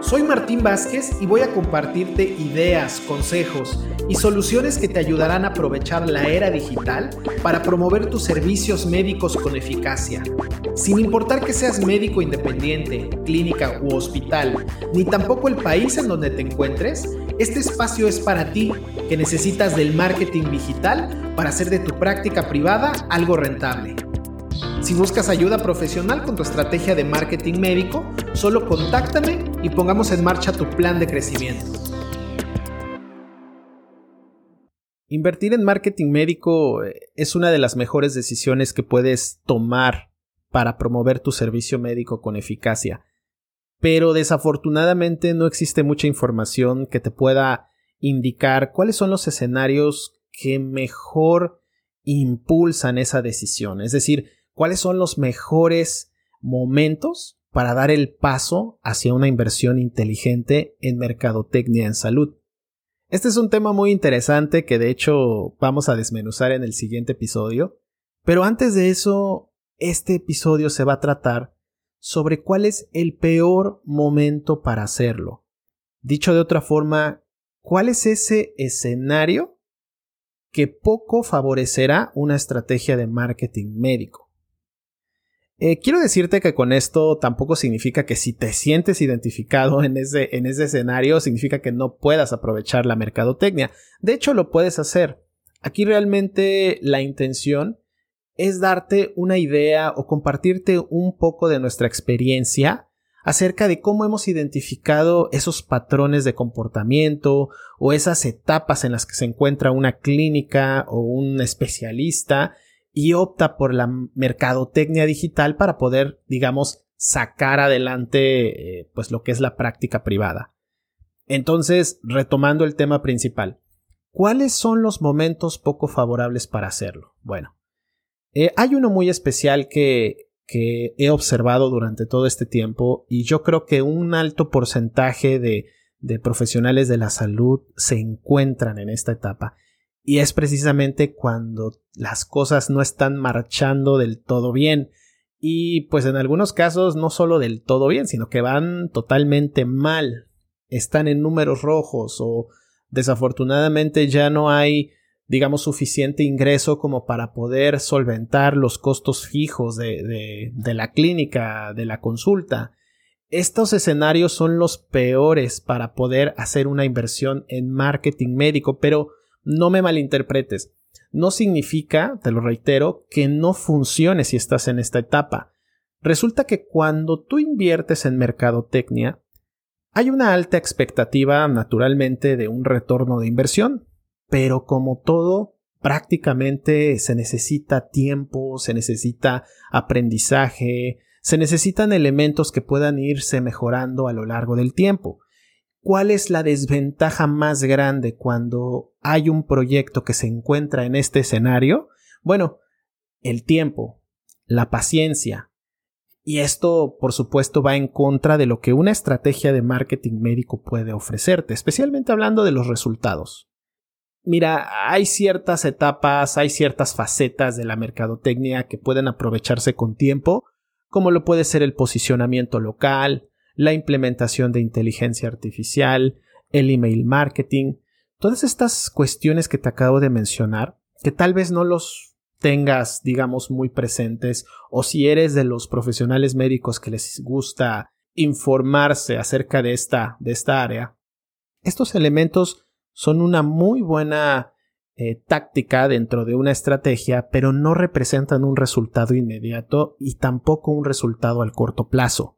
Soy Martín Vázquez y voy a compartirte ideas, consejos y soluciones que te ayudarán a aprovechar la era digital para promover tus servicios médicos con eficacia. Sin importar que seas médico independiente, clínica u hospital, ni tampoco el país en donde te encuentres, este espacio es para ti que necesitas del marketing digital para hacer de tu práctica privada algo rentable. Si buscas ayuda profesional con tu estrategia de marketing médico, solo contáctame y pongamos en marcha tu plan de crecimiento. Invertir en marketing médico eh, es una de las mejores decisiones que puedes tomar para promover tu servicio médico con eficacia. Pero desafortunadamente no existe mucha información que te pueda indicar cuáles son los escenarios que mejor impulsan esa decisión. Es decir, cuáles son los mejores momentos para dar el paso hacia una inversión inteligente en mercadotecnia en salud. Este es un tema muy interesante que de hecho vamos a desmenuzar en el siguiente episodio, pero antes de eso, este episodio se va a tratar sobre cuál es el peor momento para hacerlo. Dicho de otra forma, ¿cuál es ese escenario que poco favorecerá una estrategia de marketing médico? Eh, quiero decirte que con esto tampoco significa que si te sientes identificado en ese, en ese escenario, significa que no puedas aprovechar la mercadotecnia. De hecho, lo puedes hacer. Aquí realmente la intención es darte una idea o compartirte un poco de nuestra experiencia acerca de cómo hemos identificado esos patrones de comportamiento o esas etapas en las que se encuentra una clínica o un especialista y opta por la mercadotecnia digital para poder, digamos, sacar adelante eh, pues lo que es la práctica privada. Entonces, retomando el tema principal, ¿cuáles son los momentos poco favorables para hacerlo? Bueno, eh, hay uno muy especial que, que he observado durante todo este tiempo y yo creo que un alto porcentaje de, de profesionales de la salud se encuentran en esta etapa y es precisamente cuando las cosas no están marchando del todo bien. Y pues en algunos casos no solo del todo bien, sino que van totalmente mal. Están en números rojos o desafortunadamente ya no hay digamos suficiente ingreso como para poder solventar los costos fijos de, de, de la clínica, de la consulta. Estos escenarios son los peores para poder hacer una inversión en marketing médico, pero no me malinterpretes. No significa, te lo reitero, que no funcione si estás en esta etapa. Resulta que cuando tú inviertes en mercadotecnia, hay una alta expectativa naturalmente de un retorno de inversión, pero como todo, prácticamente se necesita tiempo, se necesita aprendizaje, se necesitan elementos que puedan irse mejorando a lo largo del tiempo. ¿Cuál es la desventaja más grande cuando hay un proyecto que se encuentra en este escenario? Bueno, el tiempo, la paciencia. Y esto, por supuesto, va en contra de lo que una estrategia de marketing médico puede ofrecerte, especialmente hablando de los resultados. Mira, hay ciertas etapas, hay ciertas facetas de la mercadotecnia que pueden aprovecharse con tiempo, como lo puede ser el posicionamiento local, la implementación de inteligencia artificial, el email marketing, todas estas cuestiones que te acabo de mencionar, que tal vez no los tengas, digamos, muy presentes, o si eres de los profesionales médicos que les gusta informarse acerca de esta, de esta área, estos elementos son una muy buena eh, táctica dentro de una estrategia, pero no representan un resultado inmediato y tampoco un resultado al corto plazo.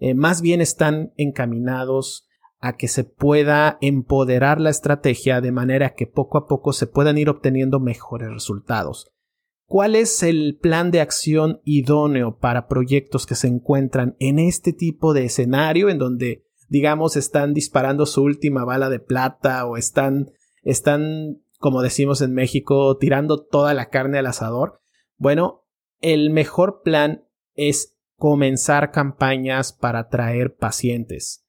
Eh, más bien están encaminados a que se pueda empoderar la estrategia de manera que poco a poco se puedan ir obteniendo mejores resultados. ¿Cuál es el plan de acción idóneo para proyectos que se encuentran en este tipo de escenario en donde, digamos, están disparando su última bala de plata o están, están, como decimos en México, tirando toda la carne al asador? Bueno, el mejor plan es comenzar campañas para atraer pacientes.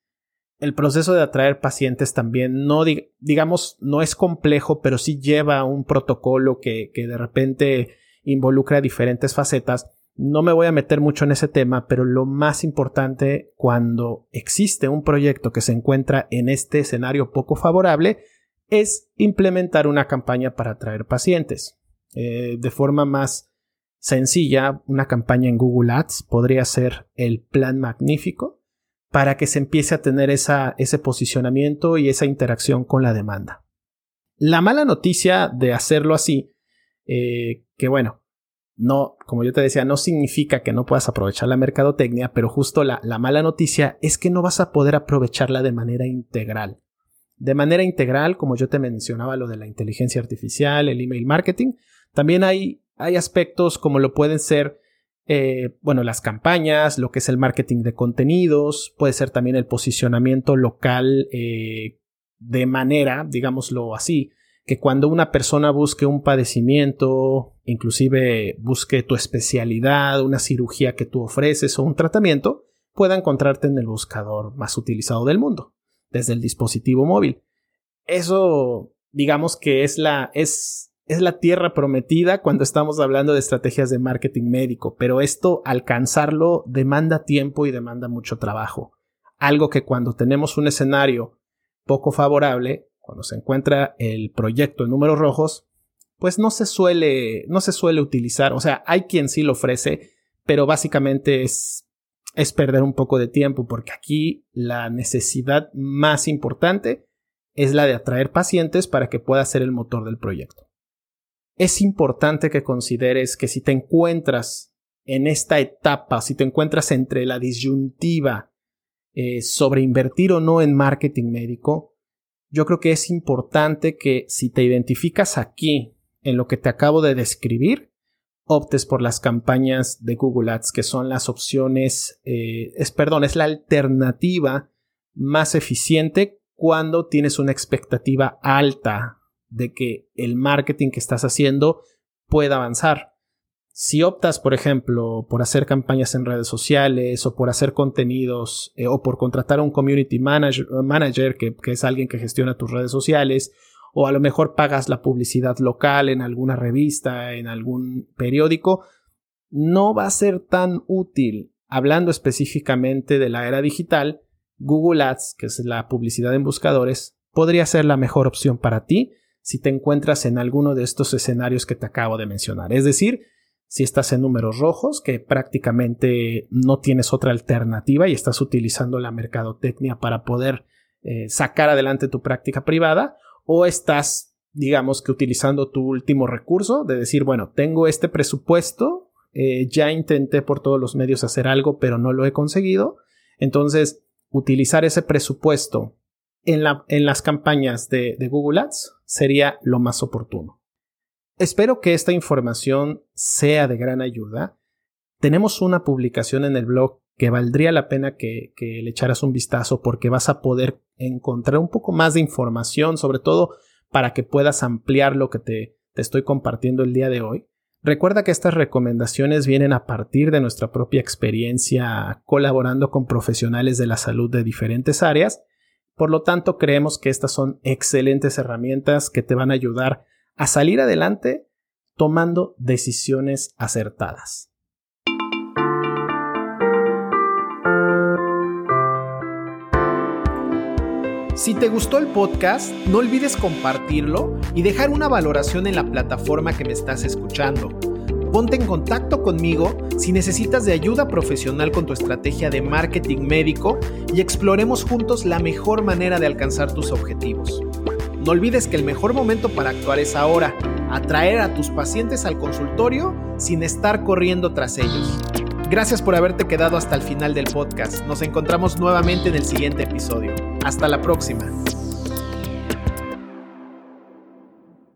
El proceso de atraer pacientes también no, digamos, no es complejo, pero sí lleva un protocolo que, que de repente involucra diferentes facetas. No me voy a meter mucho en ese tema, pero lo más importante cuando existe un proyecto que se encuentra en este escenario poco favorable es implementar una campaña para atraer pacientes. Eh, de forma más sencilla, una campaña en Google Ads podría ser el plan magnífico para que se empiece a tener esa, ese posicionamiento y esa interacción con la demanda. La mala noticia de hacerlo así, eh, que bueno, no, como yo te decía, no significa que no puedas aprovechar la mercadotecnia, pero justo la, la mala noticia es que no vas a poder aprovecharla de manera integral. De manera integral, como yo te mencionaba lo de la inteligencia artificial, el email marketing, también hay, hay aspectos como lo pueden ser, eh, bueno, las campañas, lo que es el marketing de contenidos, puede ser también el posicionamiento local eh, de manera, digámoslo así, que cuando una persona busque un padecimiento, inclusive busque tu especialidad, una cirugía que tú ofreces o un tratamiento, pueda encontrarte en el buscador más utilizado del mundo, desde el dispositivo móvil. Eso, digamos que es la, es es la tierra prometida cuando estamos hablando de estrategias de marketing médico, pero esto alcanzarlo demanda tiempo y demanda mucho trabajo. Algo que cuando tenemos un escenario poco favorable, cuando se encuentra el proyecto en números rojos, pues no se suele, no se suele utilizar. O sea, hay quien sí lo ofrece, pero básicamente es, es perder un poco de tiempo porque aquí la necesidad más importante es la de atraer pacientes para que pueda ser el motor del proyecto es importante que consideres que si te encuentras en esta etapa, si te encuentras entre la disyuntiva eh, sobre invertir o no en marketing médico, yo creo que es importante que si te identificas aquí en lo que te acabo de describir, optes por las campañas de Google Ads, que son las opciones, eh, es, perdón, es la alternativa más eficiente cuando tienes una expectativa alta de que el marketing que estás haciendo pueda avanzar. Si optas, por ejemplo, por hacer campañas en redes sociales o por hacer contenidos eh, o por contratar a un community manager, que, que es alguien que gestiona tus redes sociales, o a lo mejor pagas la publicidad local en alguna revista, en algún periódico, no va a ser tan útil. Hablando específicamente de la era digital, Google Ads, que es la publicidad en buscadores, podría ser la mejor opción para ti si te encuentras en alguno de estos escenarios que te acabo de mencionar. Es decir, si estás en números rojos, que prácticamente no tienes otra alternativa y estás utilizando la mercadotecnia para poder eh, sacar adelante tu práctica privada, o estás, digamos que utilizando tu último recurso de decir, bueno, tengo este presupuesto, eh, ya intenté por todos los medios hacer algo, pero no lo he conseguido. Entonces, utilizar ese presupuesto en, las campañas de, Google Ads sería lo más oportuno. Espero que esta información sea de gran ayuda. Tenemos una publicación en el blog que valdría la pena que, le echaras un vistazo porque vas a poder encontrar un poco más de información, sobre todo para que puedas ampliar lo que te estoy compartiendo el día de hoy. Recuerda que estas recomendaciones vienen a partir de nuestra propia experiencia colaborando con profesionales de la salud de diferentes áreas por lo tanto, creemos que estas son excelentes herramientas que te van a ayudar a salir adelante tomando decisiones acertadas. Si te gustó el podcast, no olvides compartirlo y dejar una valoración en la plataforma que me estás escuchando. Ponte en contacto conmigo si necesitas de ayuda profesional con tu estrategia de marketing médico y exploremos juntos la mejor manera de alcanzar tus objetivos. No olvides que el mejor momento para actuar es ahora, atraer a tus pacientes al consultorio sin estar corriendo tras ellos. Gracias por haberte quedado hasta el final del podcast. Nos encontramos nuevamente en el siguiente episodio. Hasta la próxima.